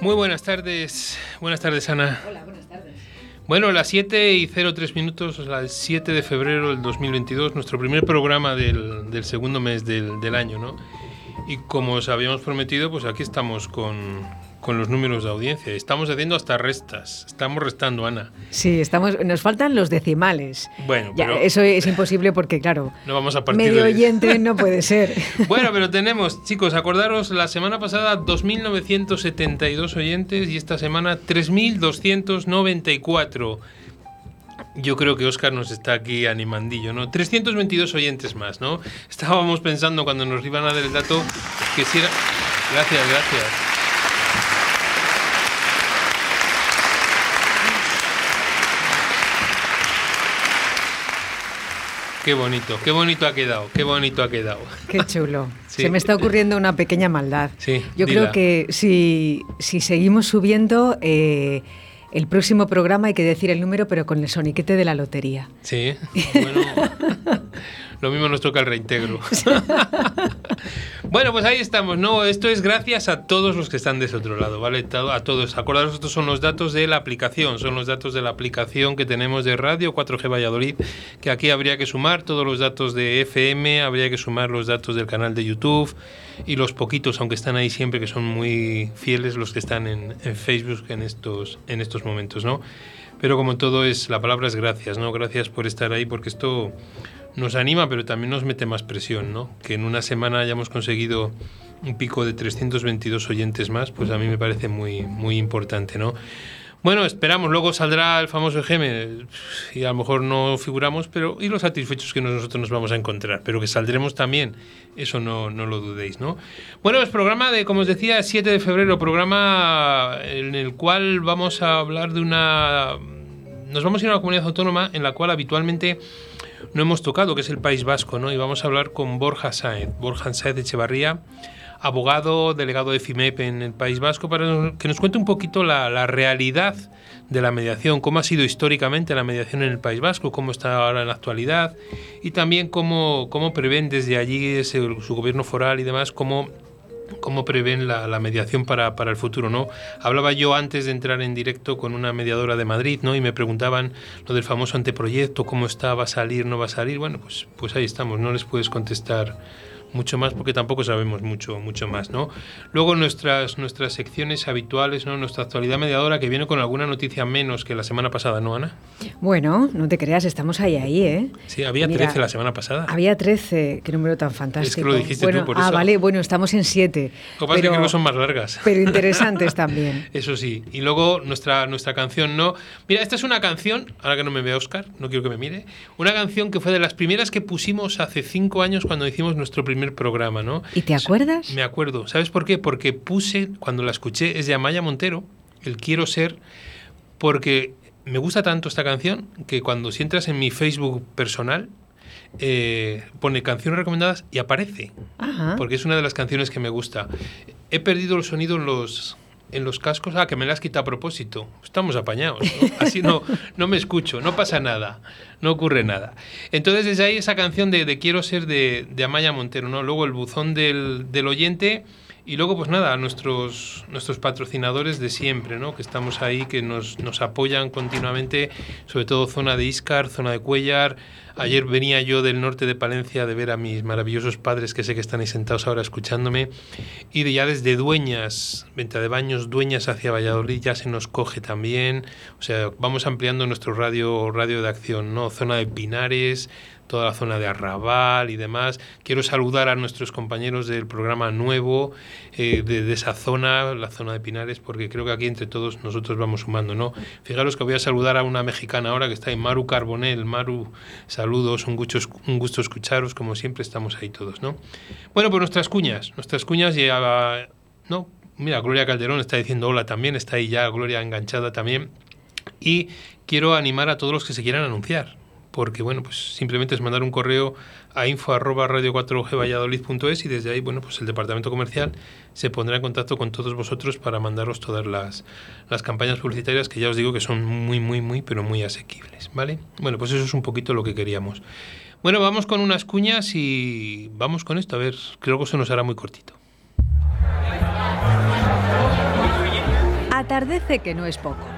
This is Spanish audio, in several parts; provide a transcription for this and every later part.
Muy buenas tardes. Buenas tardes, Ana. Hola, buenas tardes. Bueno, las 7 y 03 minutos, el 7 de febrero del 2022, nuestro primer programa del, del segundo mes del, del año, ¿no? Y como os habíamos prometido, pues aquí estamos con, con los números de audiencia. Estamos haciendo hasta restas. Estamos restando, Ana. Sí, estamos, nos faltan los decimales. Bueno, Ya, pero eso es imposible porque, claro, no vamos a partir medio de... oyente no puede ser. Bueno, pero tenemos, chicos, acordaros, la semana pasada 2.972 oyentes y esta semana 3.294. Yo creo que Oscar nos está aquí animandillo, ¿no? 322 oyentes más, ¿no? Estábamos pensando cuando nos iban a dar el dato que si era... Gracias, gracias. Qué bonito, qué bonito ha quedado, qué bonito ha quedado. Qué chulo. Sí. Se me está ocurriendo una pequeña maldad. Sí, Yo dila. creo que si, si seguimos subiendo, eh, el próximo programa hay que decir el número, pero con el soniquete de la lotería. Sí, bueno, lo mismo nos toca el reintegro. bueno, pues ahí estamos, ¿no? Esto es gracias a todos los que están de ese otro lado, ¿vale? A todos. Acordaros, estos son los datos de la aplicación, son los datos de la aplicación que tenemos de radio 4G Valladolid, que aquí habría que sumar todos los datos de FM, habría que sumar los datos del canal de YouTube y los poquitos, aunque están ahí siempre, que son muy fieles los que están en, en Facebook en estos, en estos momentos, ¿no? Pero como todo es, la palabra es gracias, ¿no? Gracias por estar ahí, porque esto nos anima, pero también nos mete más presión, ¿no? Que en una semana hayamos conseguido un pico de 322 oyentes más, pues a mí me parece muy, muy importante, ¿no? Bueno, esperamos, luego saldrá el famoso EGM y a lo mejor no figuramos, pero y los satisfechos que nosotros nos vamos a encontrar, pero que saldremos también, eso no, no lo dudéis, ¿no? Bueno, es programa de, como os decía, 7 de febrero, programa en el cual vamos a hablar de una... Nos vamos a ir a una comunidad autónoma en la cual habitualmente no hemos tocado, que es el País Vasco, ¿no? Y vamos a hablar con Borja Sáez, Borja Sáez de Echevarría, abogado, delegado de FIMEP en el País Vasco, para que nos cuente un poquito la, realidad de la mediación, cómo ha sido históricamente la mediación en el País Vasco, cómo está ahora en la actualidad y también cómo, cómo prevén desde allí su gobierno foral y demás, cómo cómo prevén la, la mediación para, para el futuro, ¿no? Hablaba yo antes de entrar en directo con una mediadora de Madrid, ¿no? Y me preguntaban lo del famoso anteproyecto, cómo está, va a salir, no va a salir. Bueno, pues, pues ahí estamos, no les puedes contestar mucho más porque tampoco sabemos mucho mucho más, ¿no? Luego nuestras nuestras secciones habituales, ¿no? Nuestra actualidad mediadora que viene con alguna noticia menos que la semana pasada, ¿no, Ana? Bueno, no te creas, estamos ahí, ahí, ¿eh? Sí, había Mira, 13 la semana pasada. Había 13, qué número tan fantástico. lo dijiste tú, bueno, por ah, eso. vale, bueno, estamos en 7. Lo que pasa es que que son más largas. pero interesantes también. Eso sí. Y luego nuestra, nuestra canción, ¿no? Mira, esta es una canción, ahora que no me ve Oscar, no quiero que me mire, una canción que fue de las primeras que pusimos hace cinco años cuando hicimos nuestro primer programa, ¿no? ¿Y te acuerdas? Me acuerdo. ¿Sabes por qué? Porque puse, cuando la escuché, es de Amaya Montero, el Quiero Ser, porque me gusta tanto esta canción que cuando si entras en mi Facebook personal, eh, pone canciones recomendadas y aparece, Ajá. porque es una de las canciones que me gusta. He perdido el sonido en los en los cascos, ah, que me la has quitado a propósito. Estamos apañados, ¿no? Así no, no me escucho, no pasa nada, no ocurre nada. Entonces, desde ahí esa canción de, de Quiero ser de, de Amaya Montero, ¿no? Luego el buzón del, del oyente y luego, pues nada, nuestros, nuestros patrocinadores de siempre, ¿no? Que estamos ahí, que nos, nos apoyan continuamente, sobre todo zona de Iscar, zona de Cuellar. Ayer venía yo del norte de Palencia de ver a mis maravillosos padres, que sé que están ahí sentados ahora escuchándome. Y de ya desde Dueñas, Venta de Baños, Dueñas hacia Valladolid, ya se nos coge también. O sea, vamos ampliando nuestro radio, radio de acción, ¿no? Zona de Pinares, toda la zona de Arrabal y demás. Quiero saludar a nuestros compañeros del programa nuevo eh, de, esa zona, la zona de Pinares, porque creo que aquí entre todos nosotros vamos sumando, ¿no? Fijaros que voy a saludar a una mexicana ahora que está en Maru Carbonel. Maru, saludos, un gusto, un gusto escucharos, como siempre estamos ahí todos, ¿no? Bueno, pues nuestras cuñas, nuestras cuñas ya, ¿no? Mira, Gloria Calderón está diciendo hola también, está ahí ya Gloria enganchada también. Y quiero animar a todos los que se quieran anunciar porque bueno, pues simplemente es mandar un correo a info arroba radio 4G valladolid.es y desde ahí, bueno, pues el departamento comercial se pondrá en contacto con todos vosotros para mandaros todas las, las campañas publicitarias que ya os digo que son muy, muy, muy, pero muy asequibles, ¿vale? Bueno, pues eso es un poquito lo que queríamos. Bueno, vamos con unas cuñas y vamos con esto, a ver, creo que se nos hará muy cortito. Atardece que no es poco.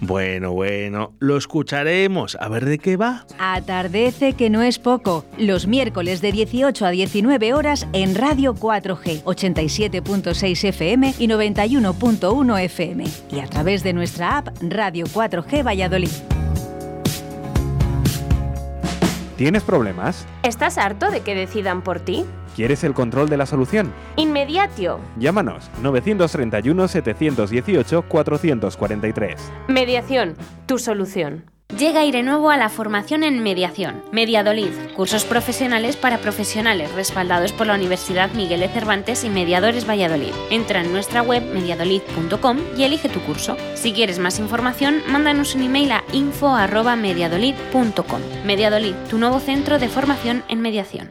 Bueno, bueno, lo escucharemos. A ver de qué va. Atardece que no es poco. Los miércoles de 18 a 19 horas en Radio 4G, 87.6 FM y 91.1 FM. Y a través de nuestra app Radio 4G Valladolid. ¿Tienes problemas? ¿Estás harto de que decidan por ti? ¿Quieres el control de la solución? Inmediatio. Llámanos 931 718 443. Mediación, tu solución. Llega aire nuevo a la formación en mediación. Mediadolid, cursos profesionales para profesionales respaldados por la Universidad Miguel de Cervantes y Mediadores Valladolid. Entra en nuestra web mediadolid.com y elige tu curso. Si quieres más información, mándanos un email a info@mediadolid.com. Mediadolid, tu nuevo centro de formación en mediación.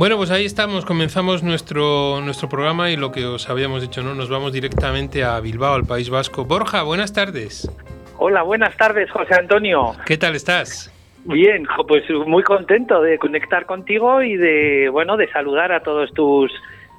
Bueno, pues ahí estamos, comenzamos nuestro, nuestro programa y lo que os habíamos dicho, ¿no? Nos vamos directamente a Bilbao, al País Vasco. Borja, buenas tardes. Hola, buenas tardes, José Antonio. ¿Qué tal estás? Bien, pues muy contento de conectar contigo y de, bueno, de saludar a todos tus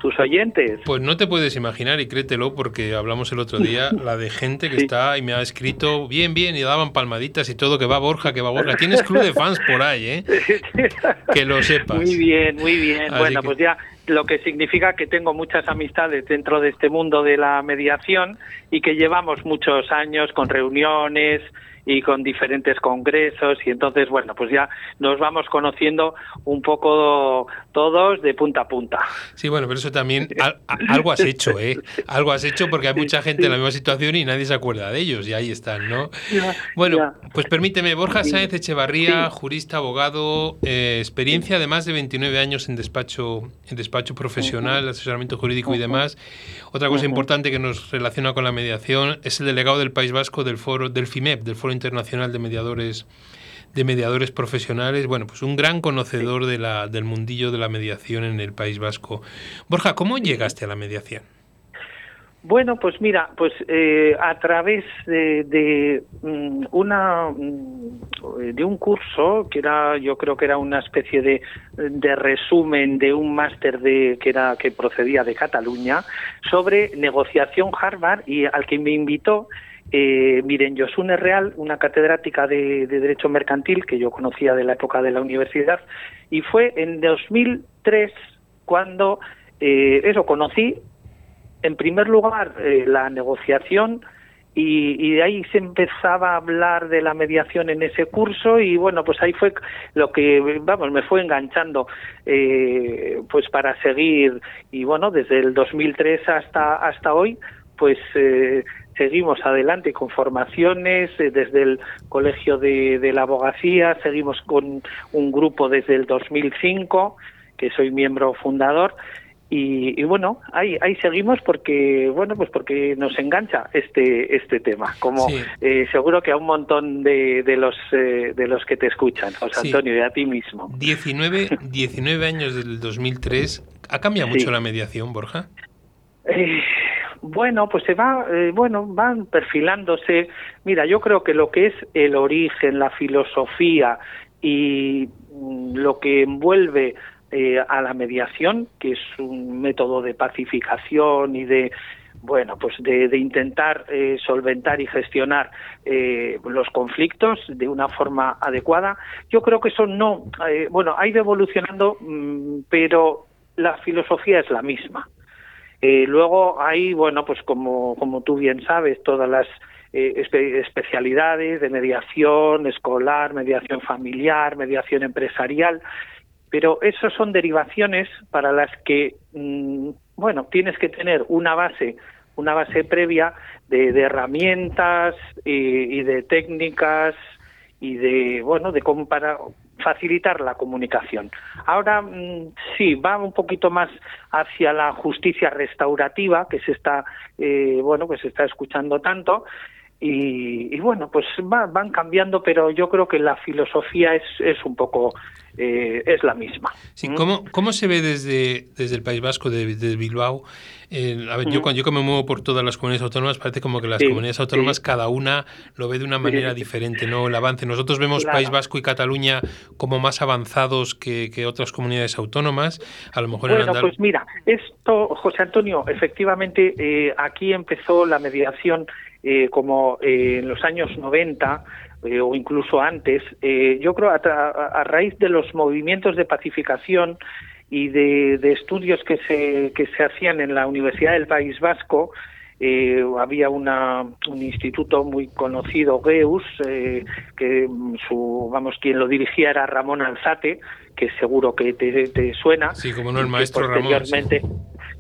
tus oyentes. Pues no te puedes imaginar, y créetelo, porque hablamos el otro día, la de gente que sí. está y me ha escrito bien, bien, y daban palmaditas y todo, que va Borja, que va Borja. Tienes club de fans por ahí, ¿eh? que lo sepas. Muy bien, muy bien. Así bueno, que... pues ya lo que significa que tengo muchas amistades dentro de este mundo de la mediación y que llevamos muchos años con reuniones, y con diferentes congresos y entonces bueno pues ya nos vamos conociendo un poco todos de punta a punta. Sí bueno pero eso también a, a, algo has hecho eh algo has hecho porque hay mucha gente en la misma situación y nadie se acuerda de ellos y ahí están no ya, bueno ya. pues permíteme Borja Sáenz Echevarría sí. jurista abogado eh, experiencia de más de 29 años en despacho en, des, despacho profesional, asesoramiento jurídico y demás. Otra cosa importante que nos relaciona con la mediación es el delegado del País Vasco del foro del FIMEP, del Foro Internacional de Mediadores de mediadores profesionales, bueno, pues un gran conocedor de la, del mundillo de la mediación en el País Vasco. Borja, ¿cómo llegaste a la mediación? Bueno, pues mira, pues eh, a través de, mm, una mm, de un curso que era, yo creo que era una especie de, de resumen de un máster de que era que procedía de Cataluña sobre negociación Harvard y al que me invitó eh, miren, Josune Real, una catedrática de, Derecho Mercantil que yo conocía de la época de la universidad, y fue en 2003 cuando eh, eso conocí, en primer lugar, eh, la negociación y, de ahí se empezaba a hablar de la mediación en ese curso y bueno pues ahí fue lo que vamos me fue enganchando eh, pues para seguir. Y bueno desde el 2003 hasta hasta hoy pues eh, seguimos adelante con formaciones eh, desde el Colegio de, la Abogacía, seguimos con un grupo desde el 2005, que soy miembro fundador, y, bueno ahí ahí seguimos porque bueno pues porque nos engancha este este tema como eh, seguro que a un montón de, de los de los que te escuchan José Antonio y a ti mismo. 19 19 años del 2003 ha cambiado mucho la mediación Borja eh, bueno, pues se va, eh, bueno, van perfilándose. Mira, yo creo que lo que es el origen, la filosofía y mm, lo que envuelve eh, a la mediación, que es un método de pacificación y de bueno, pues de, intentar eh, solventar y gestionar los conflictos de una forma adecuada. Yo creo que eso no, bueno, ha ido evolucionando, mm, pero la filosofía es la misma. Eh, luego hay, bueno, pues como, como tú bien sabes, todas las eh, especialidades de mediación escolar, mediación familiar, mediación empresarial, pero esos son derivaciones para las que, mm, bueno, tienes que tener una base, una base previa de, herramientas y, y, de técnicas y de, bueno, de cómo para facilitar la comunicación. Ahora mm, sí, va un poquito más hacia la justicia restaurativa que se está, eh, bueno, pues se está escuchando tanto. Y, bueno, pues van cambiando, pero yo creo que la filosofía es, es un poco eh, es la misma. Sí, ¿cómo, ¿Cómo se ve desde, desde el País Vasco, desde Bilbao? a ver, yo, cuando yo me muevo por todas las comunidades autónomas, parece como que las comunidades autónomas, cada una lo ve de una manera diferente, ¿no? El avance. Nosotros vemos País Vasco y Cataluña como más avanzados que, que otras comunidades autónomas. A lo mejor bueno, pues mira, esto, José Antonio, efectivamente, eh, aquí empezó la mediación eh, como en los años 90 eh, o incluso antes, eh, yo creo a, a, raíz de los movimientos de pacificación y de, estudios que se, que se hacían en la Universidad del País Vasco, eh, había una, un instituto muy conocido, GEUS, que su, vamos, quien lo dirigía era Ramón Alzate, que seguro que te, suena. Sí, como no el maestro Ramón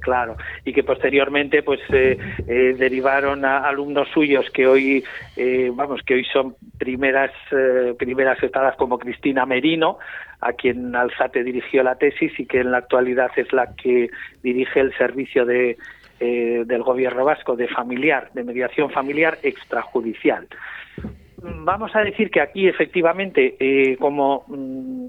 claro, y que posteriormente pues eh, eh, derivaron a alumnos suyos que hoy, eh, vamos, que hoy son primeras primeras estadas como Cristina Merino, a quien Alzate dirigió la tesis y que en la actualidad es la que dirige el servicio de del gobierno vasco de familiar, de mediación familiar extrajudicial. Vamos a decir que aquí efectivamente, como mm,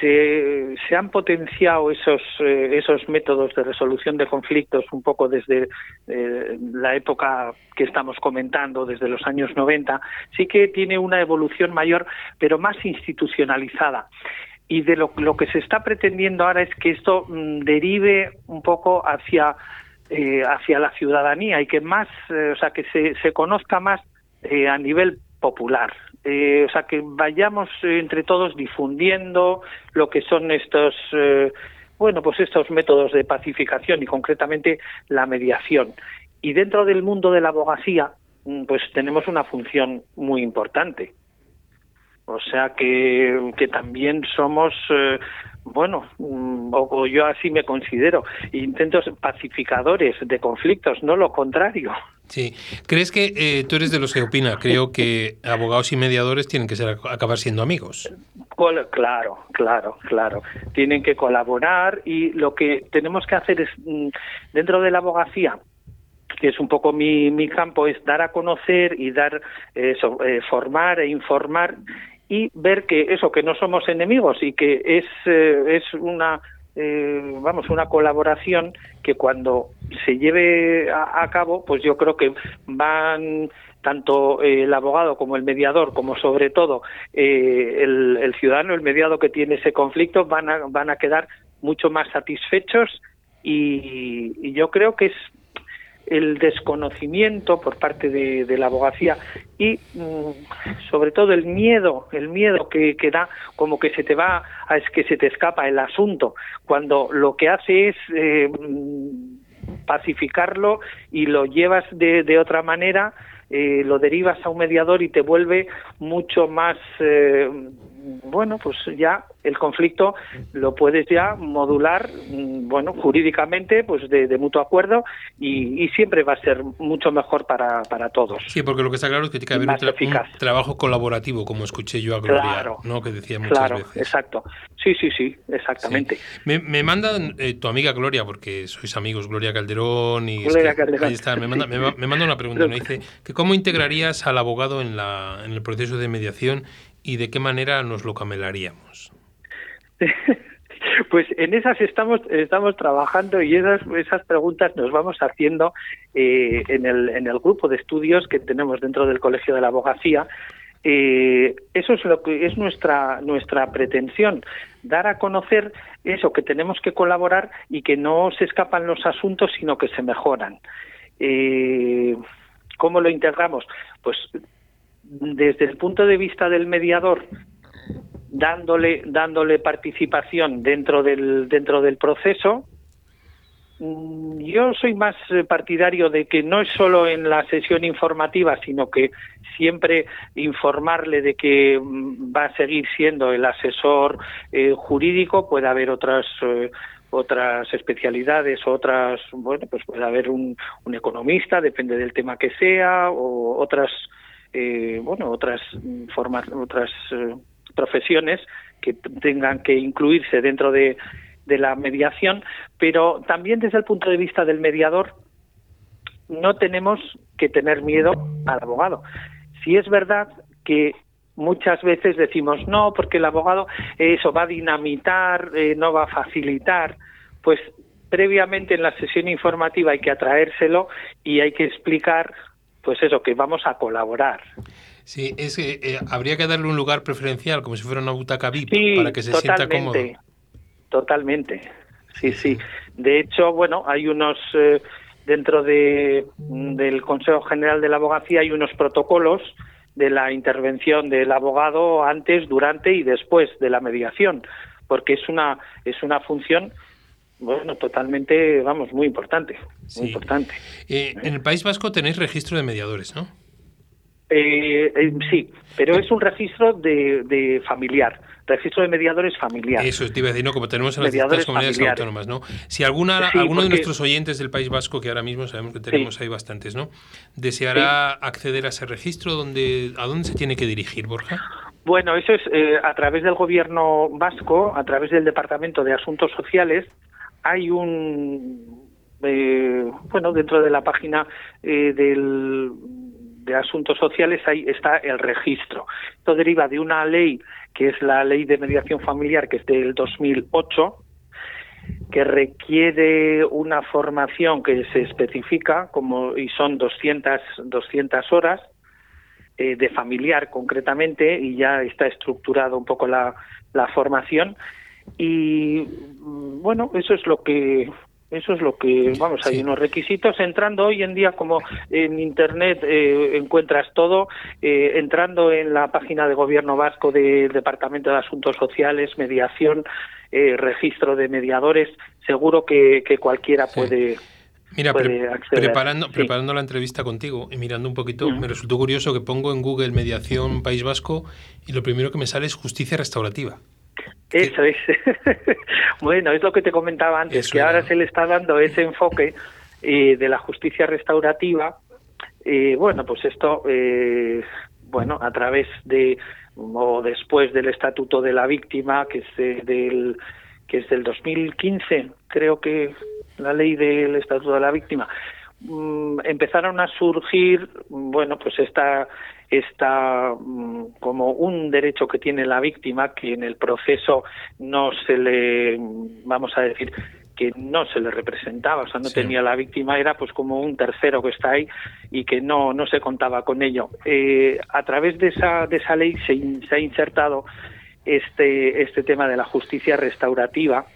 se, se han potenciado esos, eh, esos métodos de resolución de conflictos un poco desde eh, la época que estamos comentando, desde los años 90, sí que tiene una evolución mayor, pero más institucionalizada. Y de lo, lo que se está pretendiendo ahora es que esto mm, derive un poco hacia, eh, hacia la ciudadanía y que más, o sea, que se, se conozca más a nivel popular. Eh, o sea, que vayamos eh, entre todos difundiendo lo que son estos, eh, bueno, pues estos métodos de pacificación y concretamente la mediación. Y dentro del mundo de la abogacía, mm, pues tenemos una función muy importante. O sea que, que también somos bueno, mm, o, yo así me considero, intentos pacificadores de conflictos, no lo contrario. Sí, ¿crees que eh, tú eres de los que opina? Creo que abogados y mediadores tienen que ser acabar siendo amigos. Claro, claro, claro. Tienen que colaborar y lo que tenemos que hacer es, mm, dentro de la abogacía, que es un poco mi, mi campo, es dar a conocer y dar, eh, eh, formar e informar y ver que eso, que no somos enemigos y que es, eh, es una, vamos, una colaboración que cuando se lleve a, cabo, pues yo creo que van tanto el abogado como el mediador, como sobre todo el, el, ciudadano, el mediado que tiene ese conflicto, van a, van a quedar mucho más satisfechos y, y yo creo que es el desconocimiento por parte de, la abogacía y mm, sobre todo el miedo, el miedo que, que, da como que se te va, a, es que se te escapa el asunto, cuando lo que hace es eh, mm, pacificarlo y lo llevas de, de otra manera, eh, lo derivas a un mediador y te vuelve mucho más eh, bueno, pues ya el conflicto lo puedes ya modular, mm, bueno, jurídicamente, pues de, mutuo acuerdo y, siempre va a ser mucho mejor para, para todos. Sí, porque lo que está claro es que tiene que haber un, trabajo colaborativo, como escuché yo a Gloria, ¿no? Que decía muchas claro, veces. exacto. Sí, sí, sí, exactamente. Me, me manda eh, tu amiga Gloria, porque sois amigos, Gloria Calderón y... Gloria Calderón. Ahí está, me manda, me, manda una pregunta, me dice que cómo integrarías al abogado en, la, en el proceso de mediación y de qué manera nos lo camelaríamos. Pues en esas estamos estamos trabajando y esas esas preguntas nos vamos haciendo eh, en el en el grupo de estudios que tenemos dentro del Colegio de la Abogacía. Eh, eso es lo que es nuestra nuestra pretensión dar a conocer eso que tenemos que colaborar y que no se escapan los asuntos sino que se mejoran. Eh, ¿Cómo lo integramos? Pues desde el punto de vista del mediador, dándole, dándole participación dentro del, dentro del proceso, mm, yo soy más eh, partidario de que no es solo en la sesión informativa, sino que siempre informarle de que mm, va a seguir siendo el asesor eh, jurídico, puede haber otras eh, otras especialidades, otras, bueno, pues puede haber un, un economista, depende del tema que sea, o otras eh, bueno, otras formas, otras eh, profesiones que tengan que incluirse dentro de, de la mediación, pero también desde el punto de vista del mediador no tenemos que tener miedo al abogado. Si es verdad que muchas veces decimos no, porque el abogado eso va a dinamitar, eh, no va a facilitar, pues previamente en la sesión informativa hay que atraérselo y hay que explicar pues eso, que vamos a colaborar. Sí, es que eh, habría que darle un lugar preferencial, como si fuera una butaca VIP, para que se sienta cómodo. Totalmente, sí, sí. De hecho, bueno, hay unos, eh, dentro de, del Consejo General de la Abogacía hay unos protocolos de la intervención del abogado antes, durante y después de la mediación, porque es una, es una función bueno, totalmente, vamos, muy importante, muy importante. Eh, en el País Vasco tenéis registro de mediadores, ¿no? Eh, eh, sí, pero es un registro de, familiar, registro de mediadores familiar. Eso te iba a decir, ¿no? Como tenemos en las distintas comunidades autónomas, ¿no? Si alguna, alguno de nuestros oyentes del País Vasco, que ahora mismo sabemos que tenemos ahí bastantes, ¿no? Deseará acceder a ese registro, ¿dónde, ¿a dónde se tiene que dirigir, Borja? Bueno, eso es a través del gobierno vasco, a través del Departamento de Asuntos Sociales, hay un, eh, bueno, dentro de la página eh, del, de Asuntos Sociales ahí está el registro. Esto deriva de una ley que es la Ley de Mediación Familiar, que es del 2008, que requiere una formación que se especifica como y son 200 200 horas eh, de familiar concretamente y ya está estructurado un poco la, la formación y bueno eso es lo que eso es lo que vamos hay unos requisitos. Entrando hoy en día como en internet eh, encuentras todo eh, entrando en la página de gobierno vasco del departamento de asuntos sociales mediación eh, registro de mediadores seguro que, cualquiera puede Mira, preparando, preparando la entrevista contigo y mirando un poquito, me resultó curioso que pongo en Google mediación País Vasco y lo primero que me sale es justicia restaurativa. Eso es. bueno, es lo que te comentaba antes, que ahora se le está dando ese enfoque eh, de la justicia restaurativa. Eh, bueno, pues esto, eh, bueno, a través de, o después del Estatuto de la Víctima, que es del que es del 2015, creo que la ley del Estatuto de la Víctima, mm, empezaron a surgir, bueno, pues esta está mm, como un derecho que tiene la víctima que en el proceso no se le, vamos a decir, que no se le representaba, o sea, no tenía la víctima, era pues como un tercero que está ahí y que no, no se contaba con ello. Eh, a través de esa, de esa ley se, se ha insertado este, este tema de la justicia restaurativa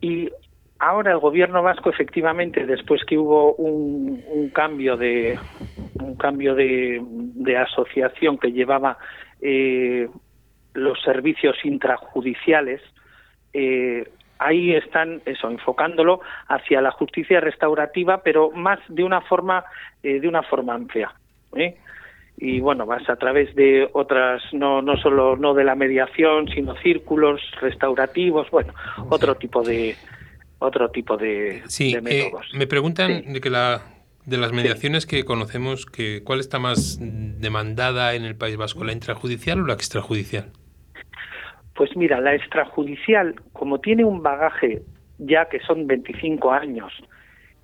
y ahora el gobierno vasco efectivamente después que hubo un, un cambio de un cambio de, de asociación que llevaba eh, los servicios intrajudiciales eh, ahí están eso enfocándolo hacia la justicia restaurativa pero más de una forma eh, de una forma amplia ¿eh? y bueno más a través de otras no no solo no de la mediación sino círculos restaurativos bueno otro tipo de otro tipo de, sí, de métodos. me preguntan de que la de las mediaciones que conocemos, que ¿cuál está más demandada en el País Vasco, la intrajudicial o la extrajudicial? Pues mira, la extrajudicial, como tiene un bagaje ya que son 25 años,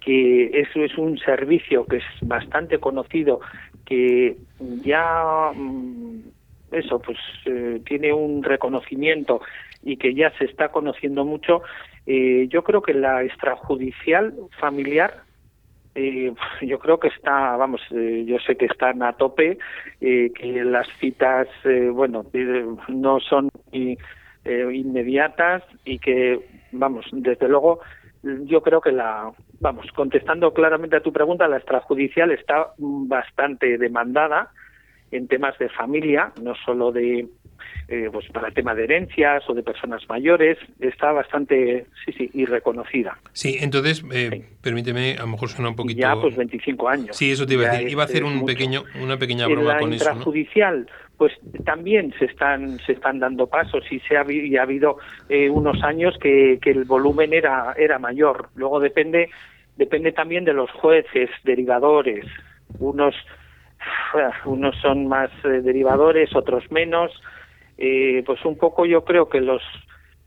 que eso es un servicio que es bastante conocido, que ya mm, eso pues eh, tiene un reconocimiento y que ya se está conociendo mucho, eh, yo creo que la extrajudicial familiar eh, yo creo que está, vamos, eh, yo sé que están a tope, eh, que las citas, eh, bueno, eh, no son inmediatas y que, vamos, desde luego, yo creo que la, vamos, contestando claramente a tu pregunta, la extrajudicial está bastante demandada en temas de familia, no solo de eh, pues para el tema de herencias o de personas mayores, está bastante, sí, sí, y reconocida. Sí, entonces, eh, permíteme, a lo mejor suena un poquito... Ya, pues 25 años. Sí, eso te iba a decir. Iba a hacer un pequeño, una pequeña broma con eso. En la intrajudicial, pues también se están, se están dando pasos y, se ha, y ha habido eh, unos años que, que el volumen era, era mayor. Luego depende, depende también de los jueces, derivadores. Unos unos son más eh, derivadores, otros menos. Eh, pues un poco yo creo que los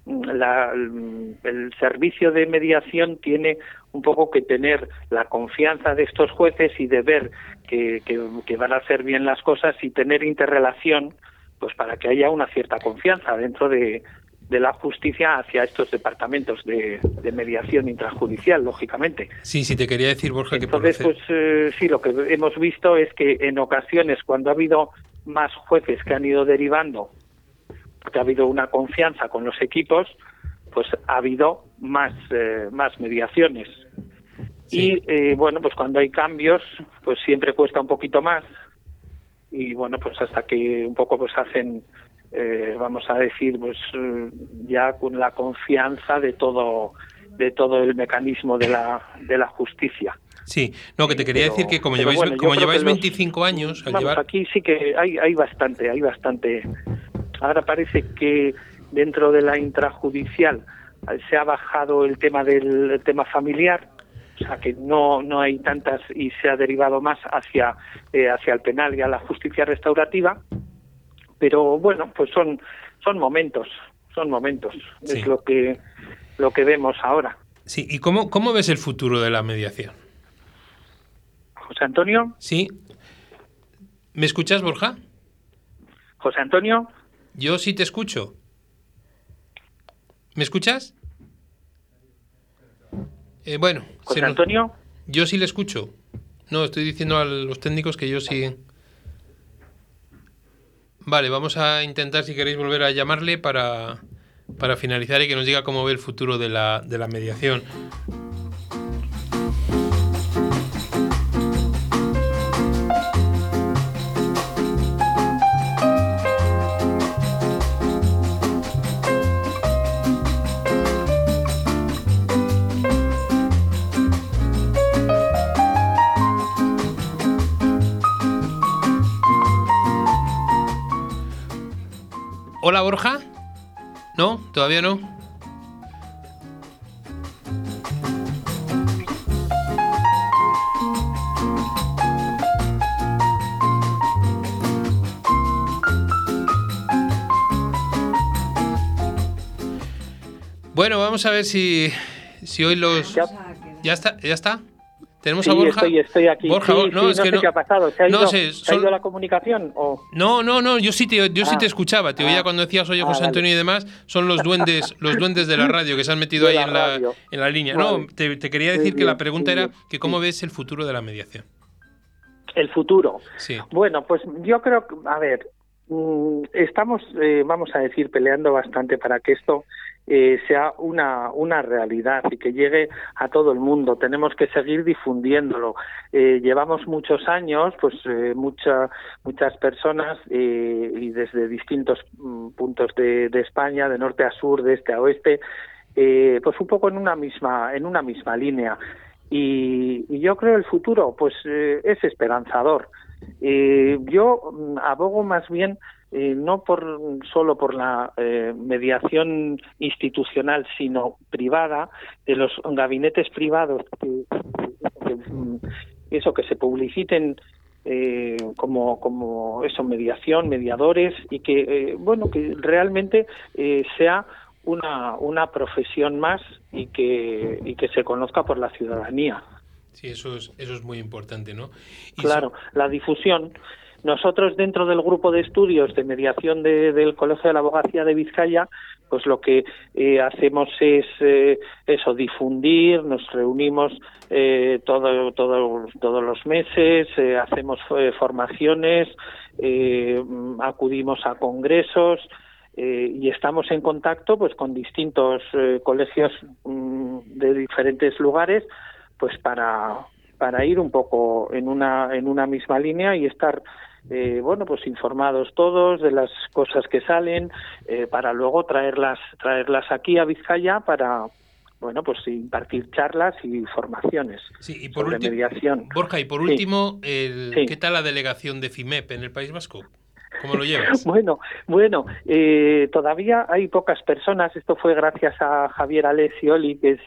la, el servicio de mediación tiene un poco que tener la confianza de estos jueces y de ver que, que, que van a hacer bien las cosas y tener interrelación pues para que haya una cierta confianza dentro de, de la justicia hacia estos departamentos de, de, mediación intrajudicial, lógicamente. Sí, sí, te quería decir, Borja, Entonces, que por hacer... pues eh, sí, lo que hemos visto es que en ocasiones, cuando ha habido más jueces que han ido derivando, porque ha habido una confianza con los equipos, pues ha habido más, eh, más mediaciones. Sí. Y eh, bueno, pues cuando hay cambios, pues siempre cuesta un poquito más. Y bueno, pues hasta que un poco pues hacen eh, vamos a decir, pues ya con la confianza de todo de todo el mecanismo de la de la justicia. Sí, no, que te quería pero, decir que como lleváis, bueno, como lleváis 25 los, años... Al vamos, llevar... aquí sí que hay, hay bastante, hay bastante. Ahora parece que dentro de la intrajudicial se ha bajado el tema del el tema familiar, o sea que no no hay tantas y se ha derivado más hacia eh, hacia el penal y a la justicia restaurativa pero bueno, pues son son momentos, son momentos, sí. es lo que lo que vemos ahora. Sí, ¿y cómo, cómo ves el futuro de la mediación? José Antonio. Sí. ¿Me escuchas, Borja? José Antonio. Yo sí te escucho. ¿Me escuchas? Eh, bueno. José Antonio. Yo sí le escucho. No, estoy diciendo a los técnicos que yo sí. Vale, vamos a intentar, si queréis, volver a llamarle para, para finalizar y que nos diga cómo ve el futuro de la, de la mediación. Hola Borja. ¿No? ¿Todavía no? Bueno, vamos a ver si, si hoy los... ¿Ya está? ¿Ya está? ¿Tenemos a Borja? Estoy, estoy aquí. Borja, no, es no que sé no, qué ha pasado. ¿Se ha ido, no sé, ¿se ha ido la comunicación? O? No, no, no, yo sí te, yo sí Ah. te escuchaba. Te oía Ah. cuando decías oye Ah, José vale. Antonio y demás. Son los duendes, los duendes de la radio que se han metido ahí en la, en la línea. Vale. No, te, te quería decir que la pregunta era que cómo ves el futuro de la mediación. El futuro. Sí. Bueno, pues yo creo que, a ver, mm, estamos, eh, vamos a decir, peleando bastante para que esto eh, sea una, una realidad y que llegue a todo el mundo. Tenemos que seguir difundiéndolo. Eh, llevamos muchos años, pues eh, mucha, muchas personas eh, y desde distintos mm, puntos de, de España, de norte a sur, de este a oeste, pues un poco en una misma, en una misma línea. Y, y yo creo el futuro, pues eh, es esperanzador. Eh, yo mm, abogo más bien eh, no por solo por la eh, mediación institucional, sino privada de los gabinetes privados que, que, mm, eso que se publiciten eh, como como eso mediación, mediadores y que eh, bueno que realmente eh, sea una una profesión más y que y que se conozca por la ciudadanía. Sí, eso es, eso es muy importante, ¿no? Y Claro, la difusión. Nosotros dentro del grupo de estudios de mediación de- del Colegio de la Abogacía de Vizcaya, pues lo que eh, hacemos es eh, eso, difundir, nos reunimos eh, todo, todo- todos los meses, eh, hacemos eh, formaciones, acudimos a congresos, eh, y estamos en contacto pues con distintos colegios mm, de diferentes lugares pues para para ir un poco en una en una misma línea y estar eh, bueno pues informados todos de las cosas que salen eh, para luego traerlas traerlas aquí a Vizcaya para bueno pues impartir charlas y formaciones Sí, y por sobre mediación Borja, y por Sí. último, el, Sí. ¿qué tal la delegación de FIMEP en el País Vasco? ¿Cómo lo llevas? Bueno, bueno, eh, todavía hay pocas personas. Esto fue gracias a Javier Alessioli, que es,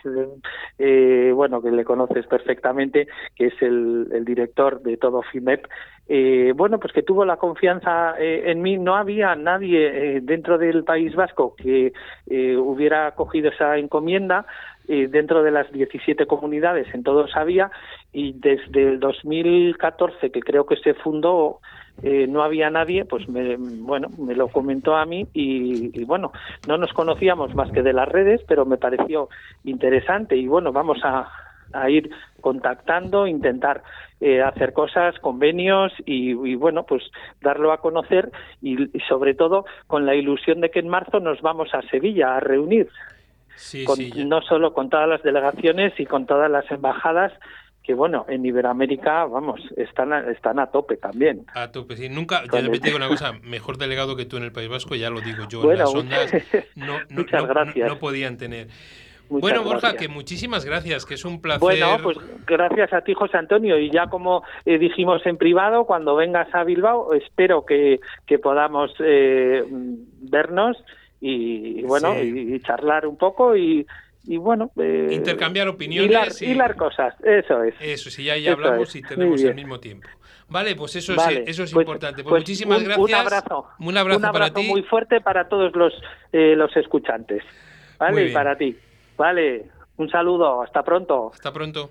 eh, bueno, que le conoces perfectamente, que es el, director de todo FIMEP. Eh, bueno, pues que tuvo la confianza eh, en mí. No había nadie eh, dentro del País Vasco que eh, hubiera cogido esa encomienda. Dentro de las 17 comunidades, en todos había, y desde el 2014, que creo que se fundó, eh, no había nadie, pues me, bueno, me lo comentó a mí y, y, bueno, no nos conocíamos más que de las redes, pero me pareció interesante y bueno, vamos a, a ir contactando, intentar eh, hacer cosas, convenios y, y, bueno, pues darlo a conocer y, y sobre todo con la ilusión de que en marzo nos vamos a Sevilla a reunir. Sí, con- sí, no solo con todas las delegaciones y con todas las embajadas que bueno en Iberoamérica vamos están a, están a tope también A tope, sí. Nunca, yo te digo una cosa, mejor delegado que tú en el País Vasco, ya lo digo yo, Bueno, en las ondas no, no, muchas no- gracias. no podían tener. Muchas bueno, Borja, gracias. que muchísimas gracias, que es un placer. Bueno, pues gracias a ti, José Antonio. Y ya como eh, dijimos en privado, cuando vengas a Bilbao, espero que, que podamos eh, vernos y, y bueno, Sí. y, y charlar un poco y, y bueno. eh, Intercambiar opiniones Hilar, y- hilar cosas, eso es. Eso, si ya, ya hablamos y tenemos el mismo tiempo. Vale, pues eso Vale, es, eso es pues- importante. Pues, pues muchísimas un- gracias. Un abrazo. Un abrazo, Un para abrazo ti. muy fuerte para todos los, eh, los escuchantes. ¿Vale? Y para ti. Vale. Un saludo. Hasta pronto. Hasta pronto.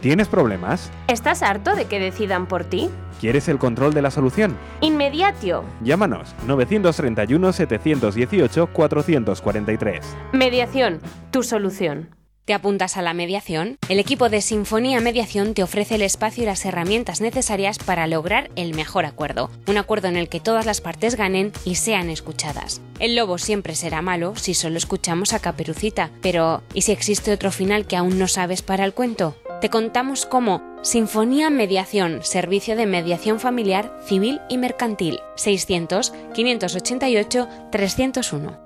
¿Tienes problemas? ¿Estás harto de que decidan por ti? ¿Quieres el control de la solución? Inmediatio. Llámanos 931 718 443. Mediación, tu solución. ¿Te apuntas a la mediación? El equipo de Sinfonía Mediación te ofrece el espacio y las herramientas necesarias para lograr el mejor acuerdo. Un acuerdo en el que todas las partes ganen y sean escuchadas. El lobo siempre será malo si solo escuchamos a Caperucita, pero ¿y si existe otro final que aún no sabes para el cuento? Te contamos cómo Sinfonía Mediación, servicio de mediación familiar, civil y mercantil. 600 588 301.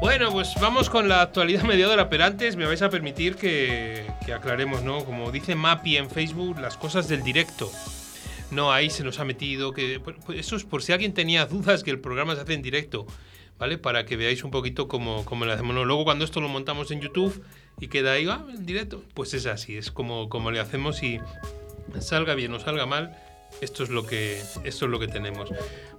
Bueno, pues vamos con la actualidad mediadora, pero antes me vais a permitir que, aclaremos, ¿no? Como dice Mapi en Facebook, las cosas del directo. No, ahí se nos ha metido, que pues eso es por si alguien tenía dudas que el programa se hace en directo, ¿vale? Para que veáis un poquito cómo, cómo lo hacemos. Luego cuando esto lo montamos en YouTube y queda ahí, ah, en directo, pues es así, es como, como le hacemos y salga bien o salga mal, esto es lo que, esto es lo que tenemos.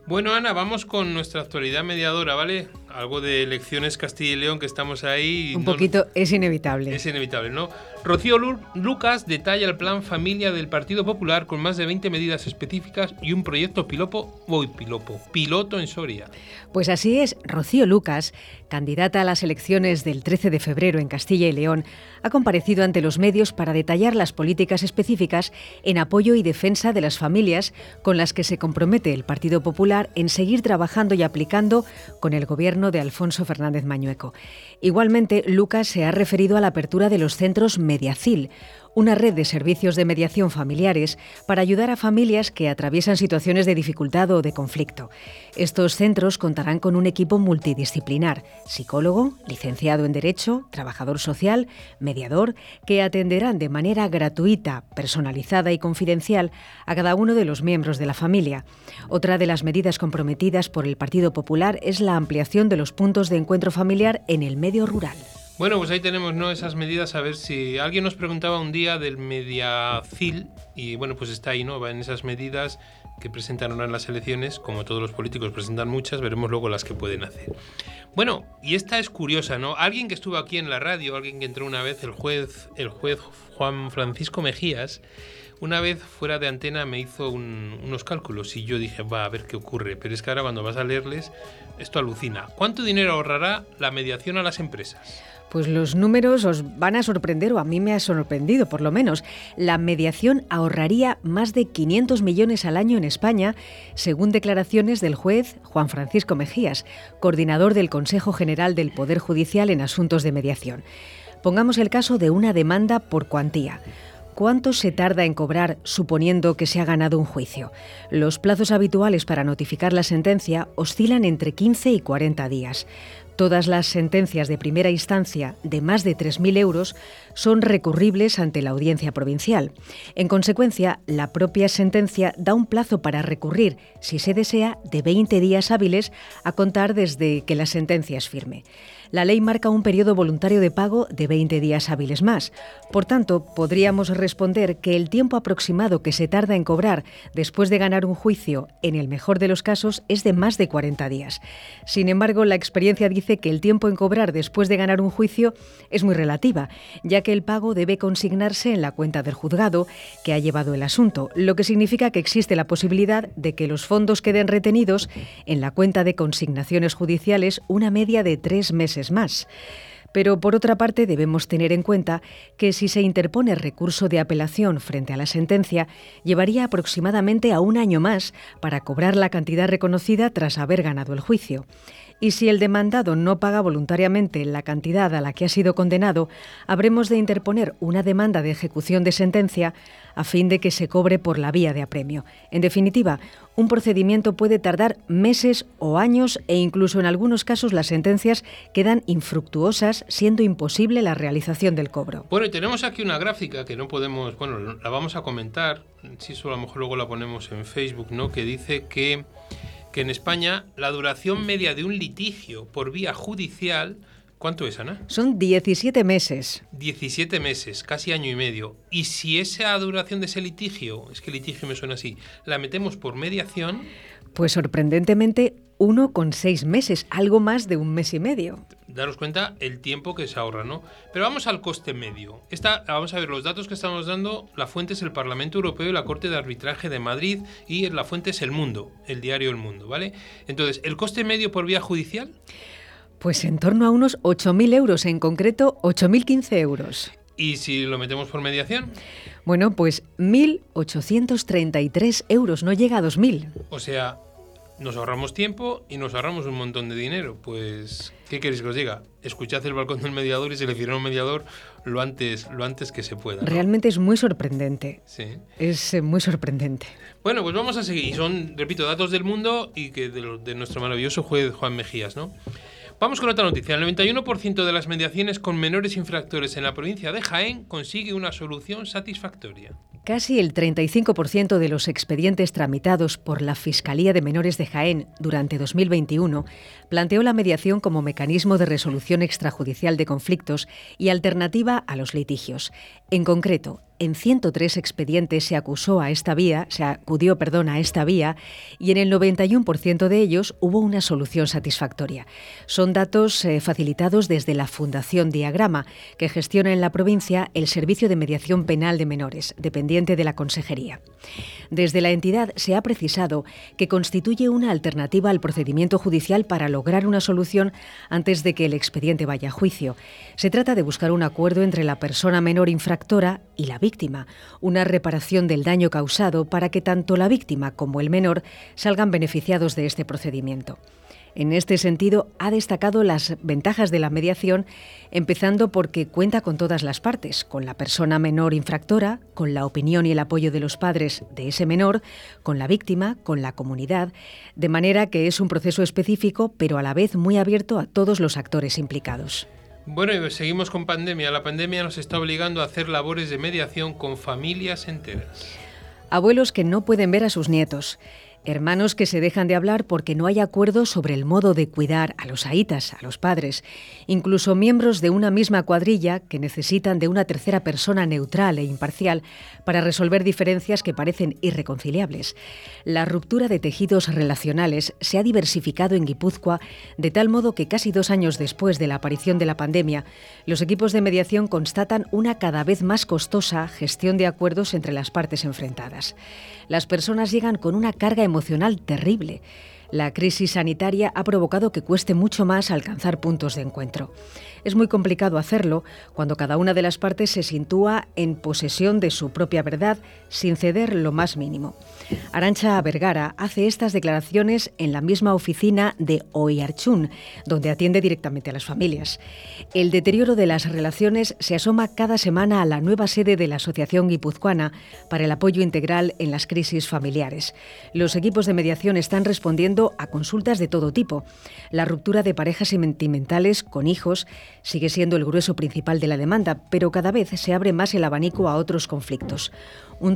Bueno, Ana, vamos con nuestra actualidad mediadora, ¿vale? Algo de elecciones Castilla y León que estamos ahí. Un poquito es inevitable. Es inevitable, ¿no? Rocío Lucas detalla el plan familia del Partido Popular con más de 20 medidas específicas y un proyecto pilopo, voy pilopo, piloto en Soria. Pues así es, Rocío Lucas, candidata a las elecciones del 13 de febrero en Castilla y León, ha comparecido ante los medios para detallar las políticas específicas en apoyo y defensa de las familias con las que se compromete el Partido Popular en seguir trabajando y aplicando con el gobierno de Alfonso Fernández Mañueco. Igualmente, Lucas se ha referido a la apertura de los centros Mediacil, una red de servicios de mediación familiares para ayudar a familias que atraviesan situaciones de dificultad o de conflicto. Estos centros contarán con un equipo multidisciplinar, psicólogo, licenciado en Derecho, trabajador social, mediador, que atenderán de manera gratuita, personalizada y confidencial a cada uno de los miembros de la familia. Otra de las medidas comprometidas por el Partido Popular es la ampliación de los puntos de encuentro familiar en el medio rural. Bueno, pues ahí tenemos ¿no? esas medidas. A ver si alguien nos preguntaba un día del Mediacil y bueno, pues está ahí, ¿no? Va en esas medidas que presentan ahora en las elecciones, como todos los políticos presentan muchas, veremos luego las que pueden hacer. Bueno, y esta es curiosa, ¿no? Alguien que estuvo aquí en la radio, alguien que entró una vez, el juez, el juez Juan Francisco Mejías, una vez fuera de antena me hizo unos cálculos y yo dije, va a ver qué ocurre. Pero es que ahora cuando vas a leerles, esto alucina. ¿Cuánto dinero ahorrará la mediación a las empresas? Pues los números os van a sorprender, o a mí me ha sorprendido por lo menos. La mediación ahorraría más de 500 millones al año en España, según declaraciones del juez Juan Francisco Mejías, coordinador del Consejo General del Poder Judicial en Asuntos de Mediación. Pongamos el caso de una demanda por cuantía. ¿Cuánto se tarda en cobrar suponiendo que se ha ganado un juicio? Los plazos habituales para notificar la sentencia oscilan entre 15 y 40 días. Todas las sentencias de primera instancia de más de 3.000 euros son recurribles ante la audiencia provincial. En consecuencia, la propia sentencia da un plazo para recurrir, si se desea, de 20 días hábiles a contar desde que la sentencia es firme la ley marca un periodo voluntario de pago de 20 días hábiles más. Por tanto, podríamos responder que el tiempo aproximado que se tarda en cobrar después de ganar un juicio, en el mejor de los casos, es de más de 40 días. Sin embargo, la experiencia dice que el tiempo en cobrar después de ganar un juicio es muy relativa, ya que el pago debe consignarse en la cuenta del juzgado que ha llevado el asunto, lo que significa que existe la posibilidad de que los fondos queden retenidos en la cuenta de consignaciones judiciales una media de tres meses más. Pero por otra parte debemos tener en cuenta que si se interpone recurso de apelación frente a la sentencia, llevaría aproximadamente a un año más para cobrar la cantidad reconocida tras haber ganado el juicio y si el demandado no paga voluntariamente la cantidad a la que ha sido condenado, habremos de interponer una demanda de ejecución de sentencia a fin de que se cobre por la vía de apremio. En definitiva, un procedimiento puede tardar meses o años e incluso en algunos casos las sentencias quedan infructuosas, siendo imposible la realización del cobro. Bueno, y tenemos aquí una gráfica que no podemos, bueno, la vamos a comentar, si eso a lo mejor luego la ponemos en Facebook, ¿no? Que dice que que en España la duración media de un litigio por vía judicial ¿Cuánto es, Ana? Son 17 meses. 17 meses, casi año y medio. Y si esa duración de ese litigio, es que litigio me suena así, la metemos por mediación... Pues sorprendentemente, uno con seis meses, algo más de un mes y medio. Daros cuenta el tiempo que se ahorra, ¿no? Pero vamos al coste medio. Esta, vamos a ver, los datos que estamos dando, la fuente es el Parlamento Europeo y la Corte de Arbitraje de Madrid y la fuente es El Mundo, el diario El Mundo, ¿vale? Entonces, ¿el coste medio por vía judicial? Pues en torno a unos 8.000 euros, en concreto 8.015 euros. ¿Y si lo metemos por mediación? Bueno, pues 1.833 euros, no llega a 2.000. O sea, nos ahorramos tiempo y nos ahorramos un montón de dinero. Pues, ¿qué queréis que os diga? Escuchad el balcón del mediador y seleccionad un mediador lo antes, lo antes que se pueda. Realmente es muy sorprendente. Sí. Es eh, muy sorprendente. Bueno, pues vamos a seguir. Son, repito, datos del mundo y que de, de nuestro maravilloso juez Juan Mejías, ¿no? Vamos con otra noticia. El 91% de las mediaciones con menores infractores en la provincia de Jaén consigue una solución satisfactoria. Casi el 35% de los expedientes tramitados por la Fiscalía de Menores de Jaén durante 2021 planteó la mediación como mecanismo de resolución extrajudicial de conflictos y alternativa a los litigios. En concreto, en 103 expedientes se acusó a esta vía, se acudió, perdón, a esta vía y en el 91% de ellos hubo una solución satisfactoria. Son datos eh, facilitados desde la Fundación Diagrama, que gestiona en la provincia el Servicio de Mediación Penal de Menores, dependiente de la Consejería. Desde la entidad se ha precisado que constituye una alternativa al procedimiento judicial para lograr una solución antes de que el expediente vaya a juicio. Se trata de buscar un acuerdo entre la persona menor infractora y la víctima, una reparación del daño causado para que tanto la víctima como el menor salgan beneficiados de este procedimiento. En este sentido, ha destacado las ventajas de la mediación, empezando porque cuenta con todas las partes, con la persona menor infractora, con la opinión y el apoyo de los padres de ese menor, con la víctima, con la comunidad, de manera que es un proceso específico, pero a la vez muy abierto a todos los actores implicados. Bueno, y seguimos con pandemia. La pandemia nos está obligando a hacer labores de mediación con familias enteras. Abuelos que no pueden ver a sus nietos Hermanos que se dejan de hablar porque no hay acuerdo sobre el modo de cuidar a los aitas, a los padres. Incluso miembros de una misma cuadrilla que necesitan de una tercera persona neutral e imparcial para resolver diferencias que parecen irreconciliables. La ruptura de tejidos relacionales se ha diversificado en Guipúzcoa de tal modo que casi dos años después de la aparición de la pandemia, los equipos de mediación constatan una cada vez más costosa gestión de acuerdos entre las partes enfrentadas las personas llegan con una carga emocional terrible. La crisis sanitaria ha provocado que cueste mucho más alcanzar puntos de encuentro. Es muy complicado hacerlo cuando cada una de las partes se sitúa en posesión de su propia verdad sin ceder lo más mínimo. Arancha Vergara hace estas declaraciones en la misma oficina de Oiarchun, donde atiende directamente a las familias. El deterioro de las relaciones se asoma cada semana a la nueva sede de la Asociación Guipuzcoana para el apoyo integral en las crisis familiares. Los equipos de mediación están respondiendo a consultas de todo tipo. La ruptura de parejas sentimentales con hijos sigue siendo el grueso principal de la demanda, pero cada vez se abre más el abanico a otros conflictos.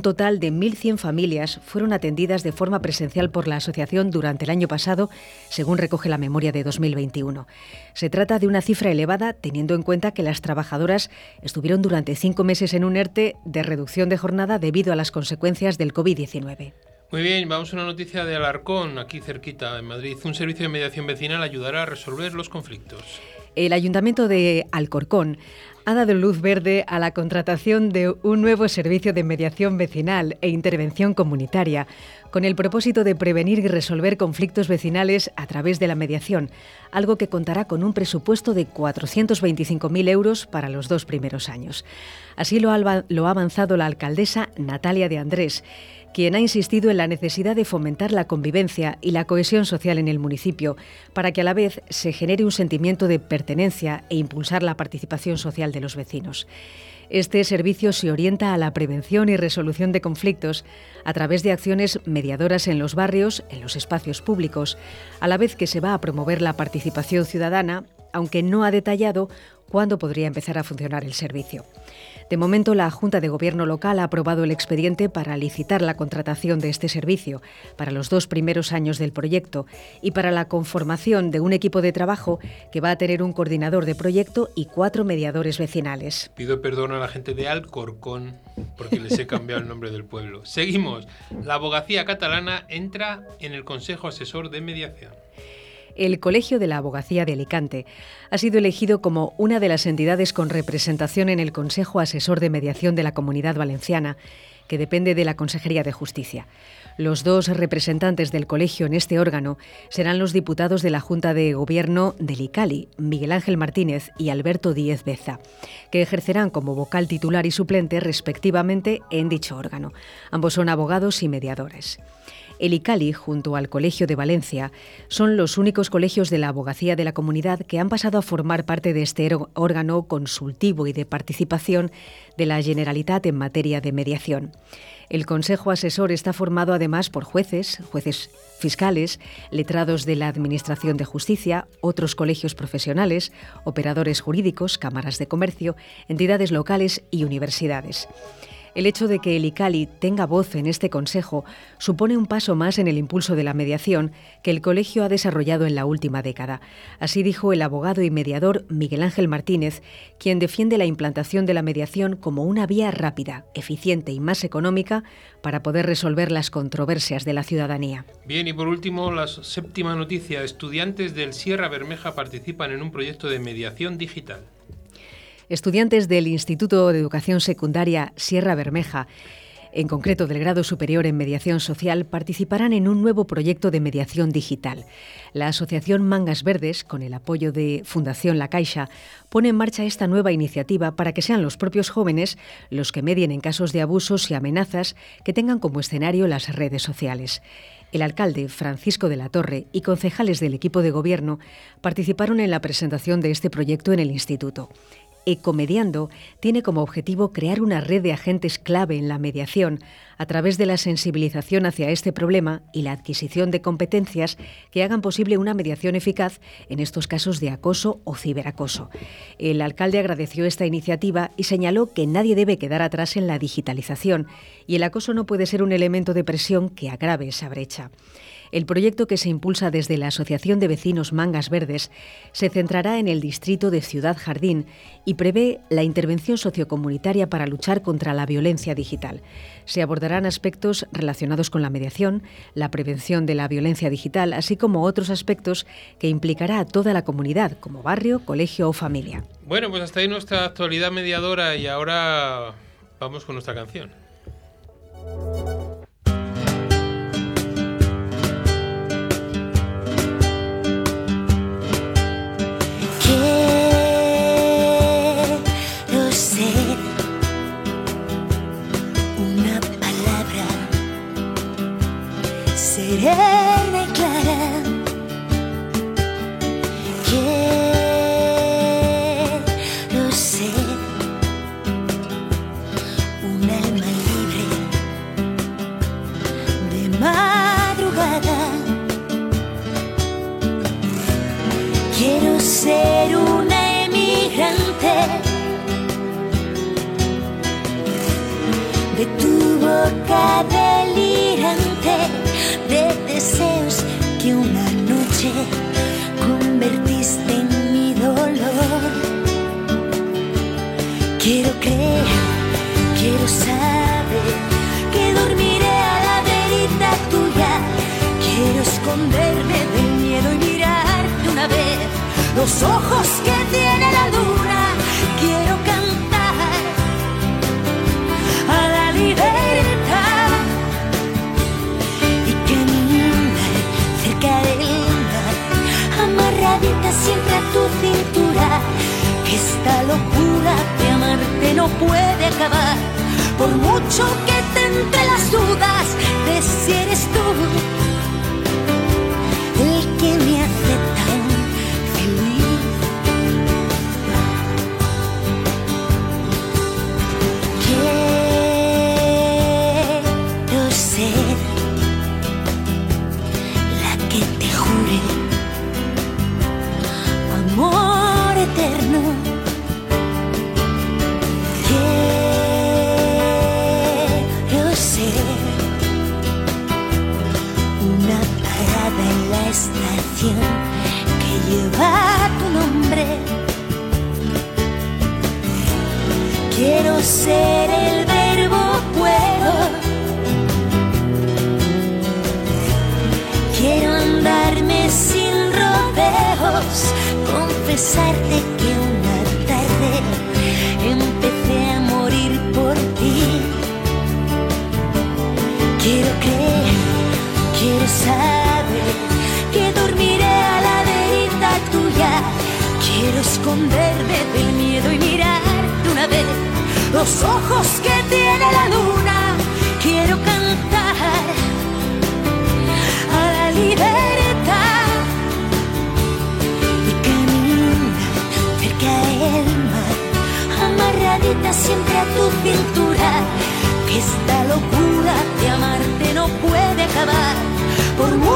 Total de 1.100 familias fueron atendidas de forma presencial por la asociación durante el año pasado, según recoge la memoria de 2021. Se trata de una cifra elevada teniendo en cuenta que las trabajadoras estuvieron durante cinco meses en un ERTE de reducción de jornada debido a las consecuencias del COVID-19. Muy bien, vamos a una noticia de Alarcón, aquí cerquita, en Madrid. Un servicio de mediación vecinal ayudará a resolver los conflictos. El Ayuntamiento de Alcorcón ha dado luz verde a la contratación de un nuevo servicio de mediación vecinal e intervención comunitaria, con el propósito de prevenir y resolver conflictos vecinales a través de la mediación, algo que contará con un presupuesto de 425.000 euros para los dos primeros años. Así lo ha avanzado la alcaldesa Natalia de Andrés quien ha insistido en la necesidad de fomentar la convivencia y la cohesión social en el municipio, para que a la vez se genere un sentimiento de pertenencia e impulsar la participación social de los vecinos. Este servicio se orienta a la prevención y resolución de conflictos a través de acciones mediadoras en los barrios, en los espacios públicos, a la vez que se va a promover la participación ciudadana, aunque no ha detallado cuándo podría empezar a funcionar el servicio. De momento, la Junta de Gobierno local ha aprobado el expediente para licitar la contratación de este servicio para los dos primeros años del proyecto y para la conformación de un equipo de trabajo que va a tener un coordinador de proyecto y cuatro mediadores vecinales. Pido perdón a la gente de Alcorcón porque les he cambiado el nombre del pueblo. Seguimos. La abogacía catalana entra en el Consejo Asesor de Mediación el Colegio de la Abogacía de Alicante ha sido elegido como una de las entidades con representación en el Consejo Asesor de Mediación de la Comunidad Valenciana, que depende de la Consejería de Justicia. Los dos representantes del colegio en este órgano serán los diputados de la Junta de Gobierno del ICALI, Miguel Ángel Martínez y Alberto Díez Beza, que ejercerán como vocal titular y suplente respectivamente en dicho órgano. Ambos son abogados y mediadores. El ICALI, junto al Colegio de Valencia, son los únicos colegios de la abogacía de la comunidad que han pasado a formar parte de este órgano consultivo y de participación de la Generalitat en materia de mediación. El Consejo Asesor está formado además por jueces, jueces fiscales, letrados de la Administración de Justicia, otros colegios profesionales, operadores jurídicos, cámaras de comercio, entidades locales y universidades. El hecho de que el ICALI tenga voz en este Consejo supone un paso más en el impulso de la mediación que el colegio ha desarrollado en la última década. Así dijo el abogado y mediador Miguel Ángel Martínez, quien defiende la implantación de la mediación como una vía rápida, eficiente y más económica para poder resolver las controversias de la ciudadanía. Bien, y por último, la séptima noticia. Estudiantes del Sierra Bermeja participan en un proyecto de mediación digital. Estudiantes del Instituto de Educación Secundaria Sierra Bermeja en concreto del grado superior en mediación social, participarán en un nuevo proyecto de mediación digital. La Asociación Mangas Verdes, con el apoyo de Fundación La Caixa, pone en marcha esta nueva iniciativa para que sean los propios jóvenes los que medien en casos de abusos y amenazas que tengan como escenario las redes sociales. El alcalde Francisco de la Torre y concejales del equipo de gobierno participaron en la presentación de este proyecto en el instituto. Ecomediando tiene como objetivo crear una red de agentes clave en la mediación a través de la sensibilización hacia este problema y la adquisición de competencias que hagan posible una mediación eficaz en estos casos de acoso o ciberacoso. El alcalde agradeció esta iniciativa y señaló que nadie debe quedar atrás en la digitalización y el acoso no puede ser un elemento de presión que agrave esa brecha. El proyecto que se impulsa desde la Asociación de Vecinos Mangas Verdes se centrará en el distrito de Ciudad Jardín y prevé la intervención sociocomunitaria para luchar contra la violencia digital. Se abordarán aspectos relacionados con la mediación, la prevención de la violencia digital, así como otros aspectos que implicará a toda la comunidad, como barrio, colegio o familia. Bueno, pues hasta ahí nuestra actualidad mediadora y ahora vamos con nuestra canción. Serena y clara. Quiero ser un alma libre de madrugada. Quiero ser una emigrante de tu boca delirante de deseos que una noche convertiste en mi dolor. Quiero creer, quiero saber que dormiré a la verita tuya. Quiero esconderme del miedo y mirarte una vez los ojos que tiene la luna.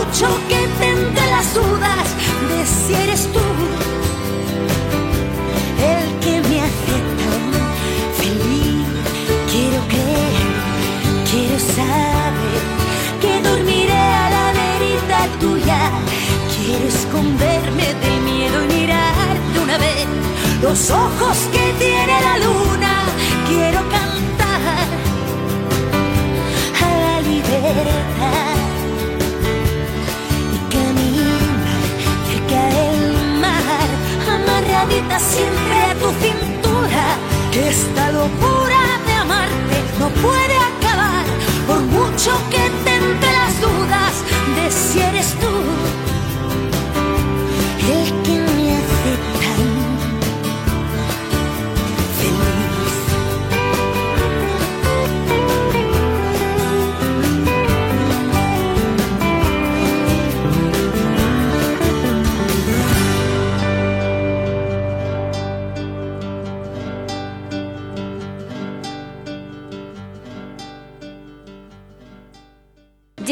Mucho que las dudas de si eres tú el que me hace tan feliz. Quiero creer, quiero saber que dormiré a la verita tuya. Quiero esconderme del miedo y mirar de una vez los ojos que tiene la luna. Siempre a tu cintura. Que esta locura de amarte no puede acabar, por mucho que te entre las dudas de si eres tú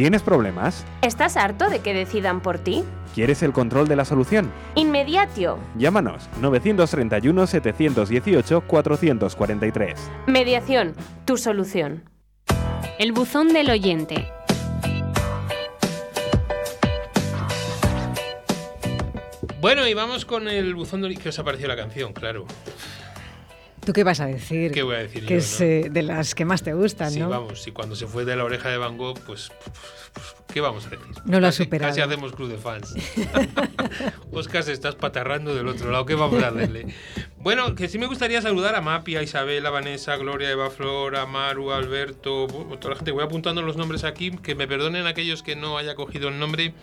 ¿Tienes problemas? ¿Estás harto de que decidan por ti? ¿Quieres el control de la solución? Inmediatio. Llámanos 931 718 443. Mediación, tu solución. El buzón del oyente. Bueno, y vamos con el buzón de... ¿Qué os ha parecido la canción? Claro. ¿Tú qué vas a decir? ¿Qué voy a decir Que yo, es no? eh, de las que más te gustan, Sí, ¿no? vamos, y cuando se fue de la oreja de Van Gogh, pues, pues, ¿qué vamos a decir? No lo Casi- superado. Casi hacemos club de fans. Oscar, se estás patarrando del otro lado, ¿qué vamos a hacerle? Bueno, que sí me gustaría saludar a Mapi, a Isabel, a Vanessa, a Gloria, Eva Flor, a Maru, a Alberto, toda la gente. Voy apuntando los nombres aquí, que me perdonen aquellos que no haya cogido el nombre,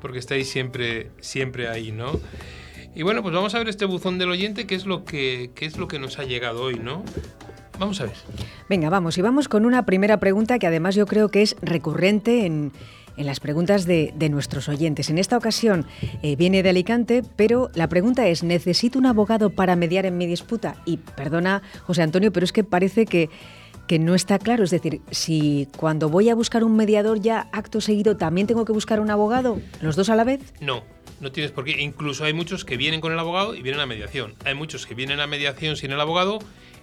porque estáis siempre, siempre ahí, ¿no? Y bueno, pues vamos a ver este buzón del oyente, qué es lo que, qué es lo que nos ha llegado hoy, ¿no? Vamos a ver. Venga, vamos, y vamos con una primera pregunta que además yo creo que es recurrente en, en las preguntas de, de nuestros oyentes. En esta ocasión eh, viene de Alicante, pero la pregunta es, ¿necesito un abogado para mediar en mi disputa? Y perdona, José Antonio, pero es que parece que, que no está claro. Es decir, si cuando voy a buscar un mediador ya acto seguido también tengo que buscar un abogado, los dos a la vez. No, no tienes por qué. Incluso hay muchos que vienen con el abogado y vienen a mediación. Hay muchos que vienen a mediación sin el abogado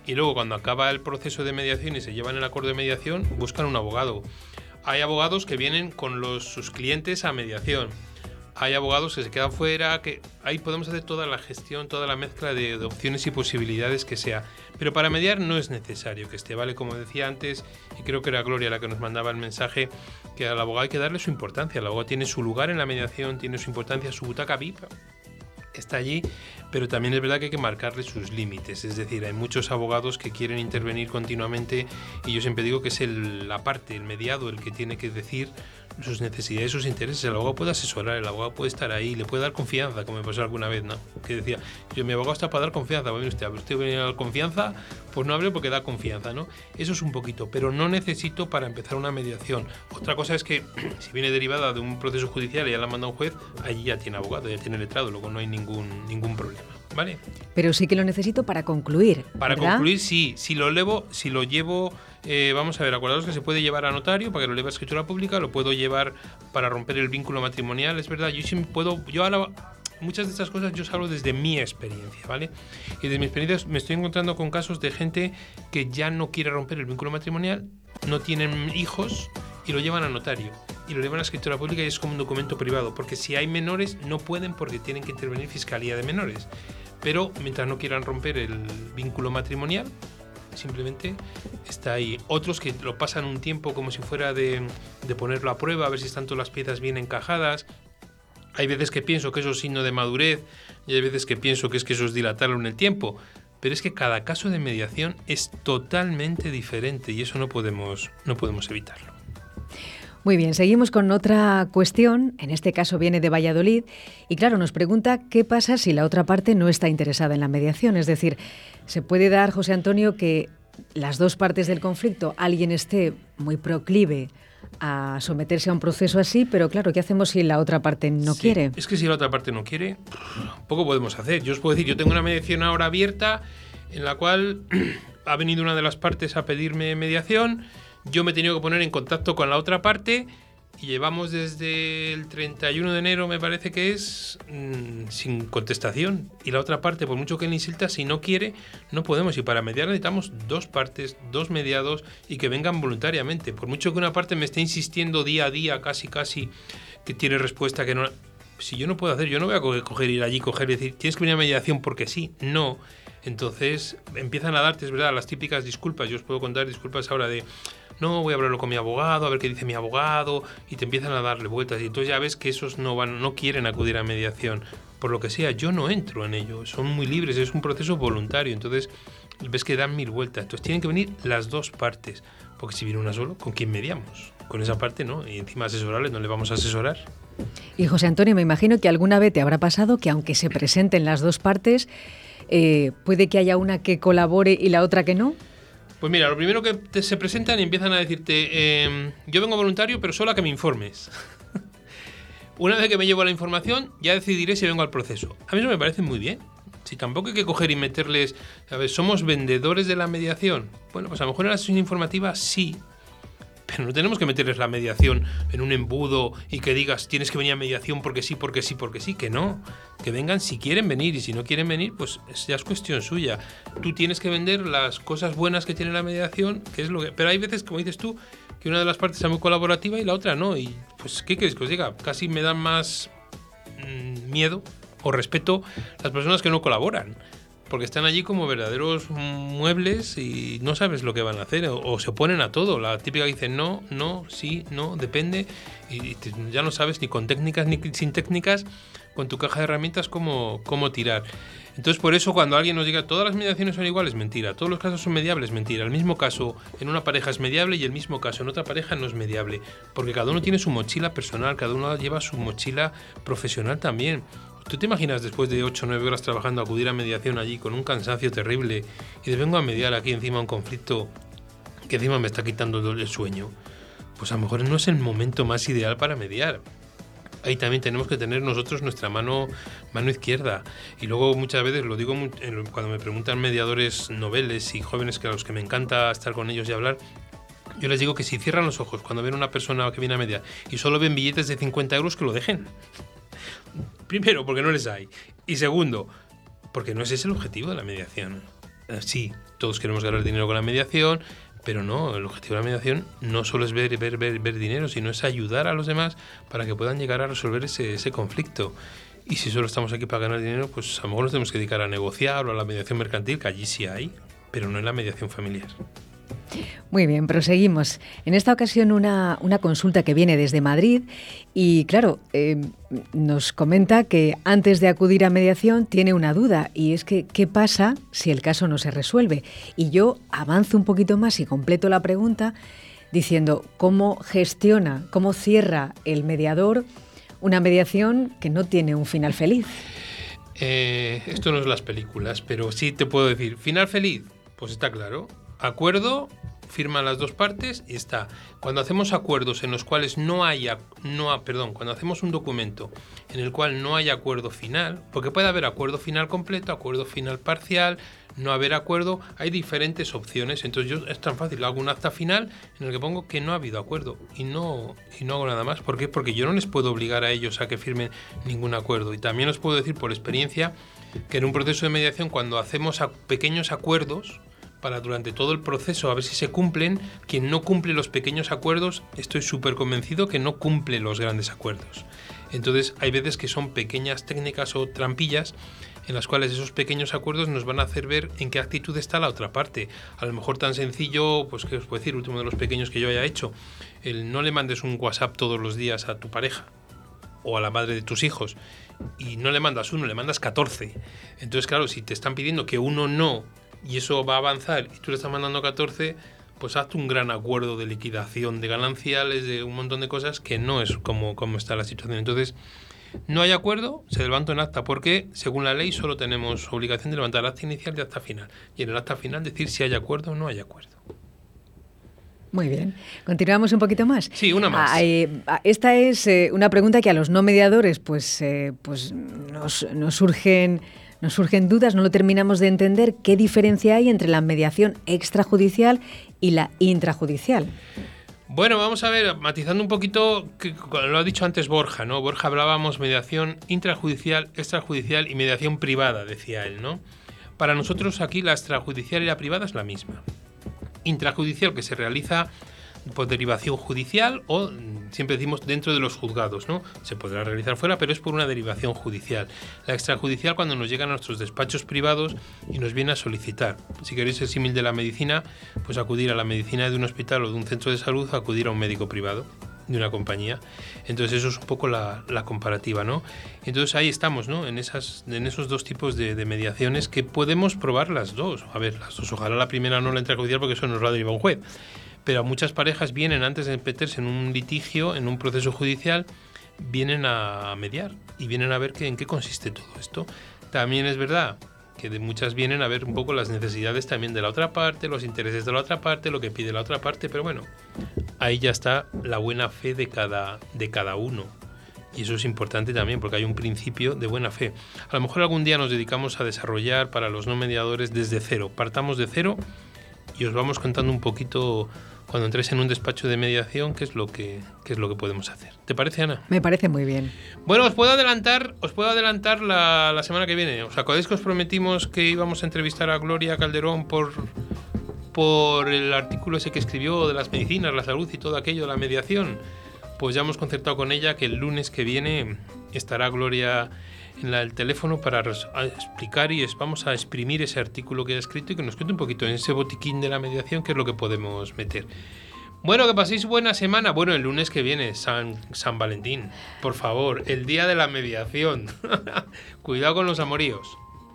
y luego cuando acaba el proceso de mediación y se llevan el acuerdo de mediación, buscan un abogado. Hay abogados que vienen con los, sus clientes a mediación. Hay abogados que se quedan fuera, que ahí podemos hacer toda la gestión, toda la mezcla de, opciones y posibilidades que sea. Pero para mediar no es necesario que esté, ¿vale? Como decía antes, y creo que era Gloria la que nos mandaba el mensaje, que al abogado hay que darle su importancia. El abogado tiene su lugar en la mediación, tiene su importancia, su butaca VIP está allí, pero también es verdad que hay que marcarle sus límites. Es decir, hay muchos abogados que quieren intervenir continuamente y yo siempre digo que es el, la parte, el mediado, el que tiene que decir sus necesidades, sus intereses. El abogado puede asesorar, el abogado puede estar ahí, le puede dar confianza, como me pasó alguna vez, ¿no? Que decía, yo mi abogado está para dar confianza. Bueno, usted, usted viene a dar confianza, pues no hable porque da confianza, ¿no? Eso es un poquito, pero no necesito para empezar una mediación. Otra cosa es que si viene derivada de un proceso judicial y ya la manda un juez, allí ya tiene abogado, ya tiene letrado, luego no hay ningún, ningún problema, ¿vale? Pero sí que lo necesito para concluir. Para ¿verdad? concluir, sí, si lo llevo, si lo llevo, eh, vamos a ver, acordaos que se puede llevar a notario para que lo lleve a escritura pública, lo puedo llevar para romper el vínculo matrimonial, es verdad, yo sí puedo, yo ahora muchas de estas cosas yo hablo desde mi experiencia, ¿vale? Y desde mi experiencia me estoy encontrando con casos de gente que ya no quiere romper el vínculo matrimonial, no tienen hijos y lo llevan a notario y lo llevan a escritura pública y es como un documento privado, porque si hay menores no pueden porque tienen que intervenir Fiscalía de Menores. Pero mientras no quieran romper el vínculo matrimonial, simplemente está ahí. Otros que lo pasan un tiempo como si fuera de, de ponerlo a prueba, a ver si están todas las piezas bien encajadas. Hay veces que pienso que eso es signo de madurez y hay veces que pienso que es que eso es dilatarlo en el tiempo. Pero es que cada caso de mediación es totalmente diferente y eso no podemos, no podemos evitarlo. Muy bien, seguimos con otra cuestión, en este caso viene de Valladolid, y claro, nos pregunta qué pasa si la otra parte no está interesada en la mediación. Es decir, ¿se puede dar, José Antonio, que las dos partes del conflicto, alguien esté muy proclive a someterse a un proceso así, pero claro, ¿qué hacemos si la otra parte no quiere? Es que si la otra parte no quiere, poco podemos hacer. Yo os puedo decir, yo tengo una mediación ahora abierta en la cual ha venido una de las partes a pedirme mediación yo me he tenido que poner en contacto con la otra parte y llevamos desde el 31 de enero, me parece que es, mm, sin contestación. Y la otra parte, por mucho que él insista, si no quiere, no podemos. Y para mediar necesitamos dos partes, dos mediados y que vengan voluntariamente. Por mucho que una parte me esté insistiendo día a día, casi, casi, que tiene respuesta que no... Si yo no puedo hacer, yo no voy a coger, ir allí, coger y decir, tienes que venir a mediación porque sí. No. Entonces empiezan a darte, es verdad, las típicas disculpas. Yo os puedo contar disculpas ahora de no, voy a hablarlo con mi abogado, a ver qué dice mi abogado, y te empiezan a darle vueltas. Y entonces ya ves que esos no van, no quieren acudir a mediación. Por lo que sea, yo no entro en ello. Son muy libres, es un proceso voluntario. Entonces ves que dan mil vueltas. Entonces tienen que venir las dos partes. Porque si viene una solo, ¿con quién mediamos? Con esa parte no. Y encima asesorarle, no le vamos a asesorar. Y José Antonio, me imagino que alguna vez te habrá pasado que aunque se presenten las dos partes, eh, puede que haya una que colabore y la otra que no. Pues mira, lo primero que se presentan y empiezan a decirte, em, yo vengo voluntario, pero solo a que me informes. Una vez que me llevo la información, ya decidiré si vengo al proceso. A mí eso me parece muy bien. Si tampoco hay que coger y meterles, ver, somos vendedores de la mediación. Bueno, pues a lo mejor en la sesión informativa sí, pero no tenemos que meterles la mediación en un embudo y que digas tienes que venir a mediación porque sí, porque sí, porque sí, que no. Que vengan si quieren venir y si no quieren venir, pues ya es cuestión suya. Tú tienes que vender las cosas buenas que tiene la mediación, que es lo que. Pero hay veces, como dices tú, que una de las partes es muy colaborativa y la otra no. Y pues, ¿qué quieres que os diga? Casi me dan más mm, miedo o respeto las personas que no colaboran porque están allí como verdaderos muebles y no sabes lo que van a hacer o, se oponen a todo. La típica dice no, no, sí, no, depende y ya no sabes ni con técnicas ni sin técnicas con tu caja de herramientas cómo, cómo tirar. Entonces por eso cuando alguien nos diga todas las mediaciones son iguales, mentira, todos los casos son mediables, mentira. El mismo caso en una pareja es mediable y el mismo caso en otra pareja no es mediable, porque cada uno tiene su mochila personal, cada uno lleva su mochila profesional también. ¿Tú te imaginas después de 8 o 9 horas trabajando acudir a mediación allí con un cansancio terrible y de vengo a mediar aquí encima un conflicto que encima me está quitando el sueño? Pues a lo mejor no es el momento más ideal para mediar. Ahí también tenemos que tener nosotros nuestra mano, mano izquierda. Y luego muchas veces, lo digo cuando me preguntan mediadores noveles y jóvenes que a los que me encanta estar con ellos y hablar, yo les digo que si cierran los ojos cuando ven una persona que viene a mediar y solo ven billetes de 50 euros, que lo dejen. Primero, porque no les hay. Y segundo, porque no ese es el objetivo de la mediación. Eh, sí, todos queremos ganar dinero con la mediación, pero no, el objetivo de la mediación no solo es ver, ver, ver, ver dinero, sino es ayudar a los demás para que puedan llegar a resolver ese, ese conflicto. Y si solo estamos aquí para ganar dinero, pues a lo mejor nos tenemos que dedicar a negociar o a la mediación mercantil, que allí sí hay, pero no en la mediación familiar. Muy bien, proseguimos. En esta ocasión una, consulta que viene desde Madrid y claro, eh, nos comenta que antes de acudir a mediación tiene una duda y es que qué pasa si el caso no se resuelve. Y yo avanzo un poquito más y completo la pregunta diciendo cómo gestiona, cómo cierra el mediador una mediación que no tiene un final feliz. Eh, esto no es las películas, pero sí te puedo decir, final feliz, pues está claro, acuerdo, firman las dos partes y está. Cuando hacemos acuerdos en los cuales no haya, no, perdón, cuando hacemos un documento en el cual no hay acuerdo final, porque puede haber acuerdo final completo, acuerdo final parcial, no haber acuerdo, hay diferentes opciones. Entonces yo es tan fácil, hago un acta final en el que pongo que no ha habido acuerdo y no, y no hago nada más. ¿Por qué? Porque yo no les puedo obligar a ellos a que firmen ningún acuerdo. Y también os puedo decir por experiencia que en un proceso de mediación cuando hacemos pequeños acuerdos, para durante todo el proceso a ver si se cumplen. Quien no cumple los pequeños acuerdos, estoy súper convencido que no cumple los grandes acuerdos. Entonces hay veces que son pequeñas técnicas o trampillas en las cuales esos pequeños acuerdos nos van a hacer ver en qué actitud está la otra parte. A lo mejor tan sencillo, pues que os puedo decir, último de los pequeños que yo haya hecho, el no le mandes un WhatsApp todos los días a tu pareja o a la madre de tus hijos y no le mandas uno, le mandas 14. Entonces, claro, si te están pidiendo que uno no y eso va a avanzar y tú le estás mandando 14, pues hazte un gran acuerdo de liquidación de gananciales, de un montón de cosas que no es como, como está la situación. Entonces, no hay acuerdo, se levanta en acta, porque según la ley solo tenemos obligación de levantar acta inicial y acta final. Y en el acta final decir si hay acuerdo o no hay acuerdo. Muy bien. Continuamos un poquito más. Sí, una más. Ah, eh, ah, esta es eh, una pregunta que a los no mediadores pues, eh, pues nos, nos surgen nos surgen dudas, no lo terminamos de entender. ¿Qué diferencia hay entre la mediación extrajudicial y la intrajudicial? Bueno, vamos a ver, matizando un poquito, que, lo ha dicho antes Borja, ¿no? Borja hablábamos mediación intrajudicial, extrajudicial y mediación privada, decía él, ¿no? Para nosotros aquí la extrajudicial y la privada es la misma. Intrajudicial que se realiza por derivación judicial o mm, siempre decimos dentro de los juzgados, ¿no? Se podrá realizar fuera, pero es por una derivación judicial. La extrajudicial cuando nos llegan a nuestros despachos privados y nos viene a solicitar. Si queréis el símil de la medicina, pues acudir a la medicina de un hospital o de un centro de salud, acudir a un médico privado de una compañía. Entonces eso es un poco la, comparativa, ¿no? Entonces ahí estamos, ¿no? En, esas, en esos dos tipos de, de, mediaciones que podemos probar las dos. A ver, las dos. Ojalá la primera no la intrajudicial porque eso nos lo ha derivado un juez pero muchas parejas vienen antes de meterse en un litigio, en un proceso judicial, vienen a mediar y vienen a ver en qué consiste todo esto. También es verdad que de muchas vienen a ver un poco las necesidades también de la otra parte, los intereses de la otra parte, lo que pide la otra parte, pero bueno, ahí ya está la buena fe de cada, de cada uno. Y eso es importante también porque hay un principio de buena fe. A lo mejor algún día nos dedicamos a desarrollar para los no mediadores desde cero. Partamos de cero y os vamos contando un poquito cuando entres en un despacho de mediación, qué es lo que, es lo que podemos hacer. ¿Te parece, Ana? Me parece muy bien. Bueno, os puedo adelantar, os puedo adelantar la, la semana que viene. ¿Os acordáis que os prometimos que íbamos a entrevistar a Gloria Calderón por, por el artículo ese que escribió de las medicinas, la salud y todo aquello, la mediación? Pues ya hemos concertado con ella que el lunes que viene estará Gloria en el teléfono para explicar y vamos a exprimir ese artículo que ha escrito y que nos cuente un poquito en ese botiquín de la mediación qué es lo que podemos meter. Bueno, que paséis buena semana. Bueno, el lunes que viene, San, San Valentín. Por favor, el día de la mediación. Cuidado con los amoríos,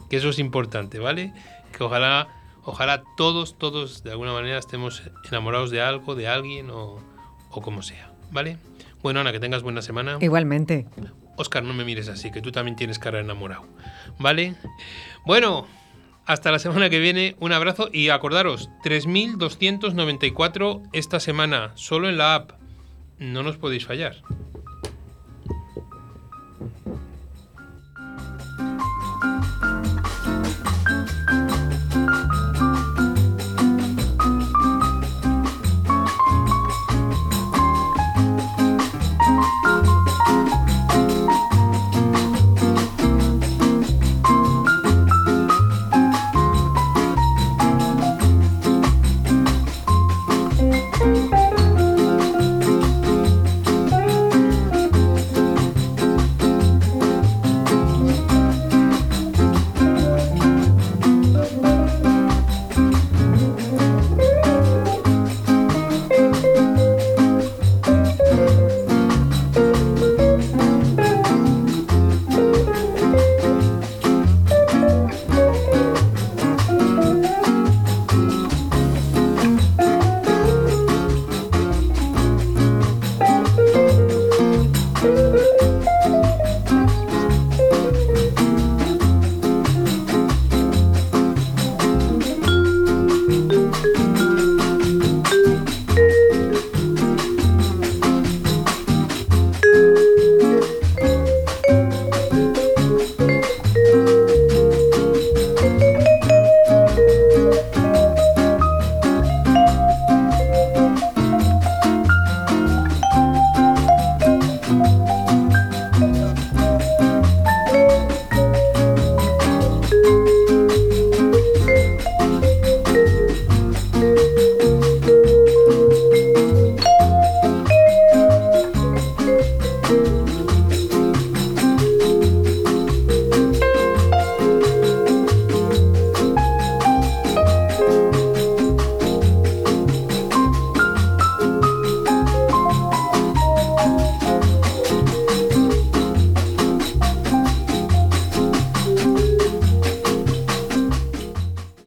que eso es importante, ¿vale? Que ojalá, ojalá todos, todos de alguna manera estemos enamorados de algo, de alguien o, o como sea, ¿vale? Bueno, Ana, que tengas buena semana. Igualmente. Oscar, no me mires así, que tú también tienes cara de enamorado. ¿Vale? Bueno, hasta la semana que viene, un abrazo y acordaros, 3.294 esta semana, solo en la app. No nos podéis fallar.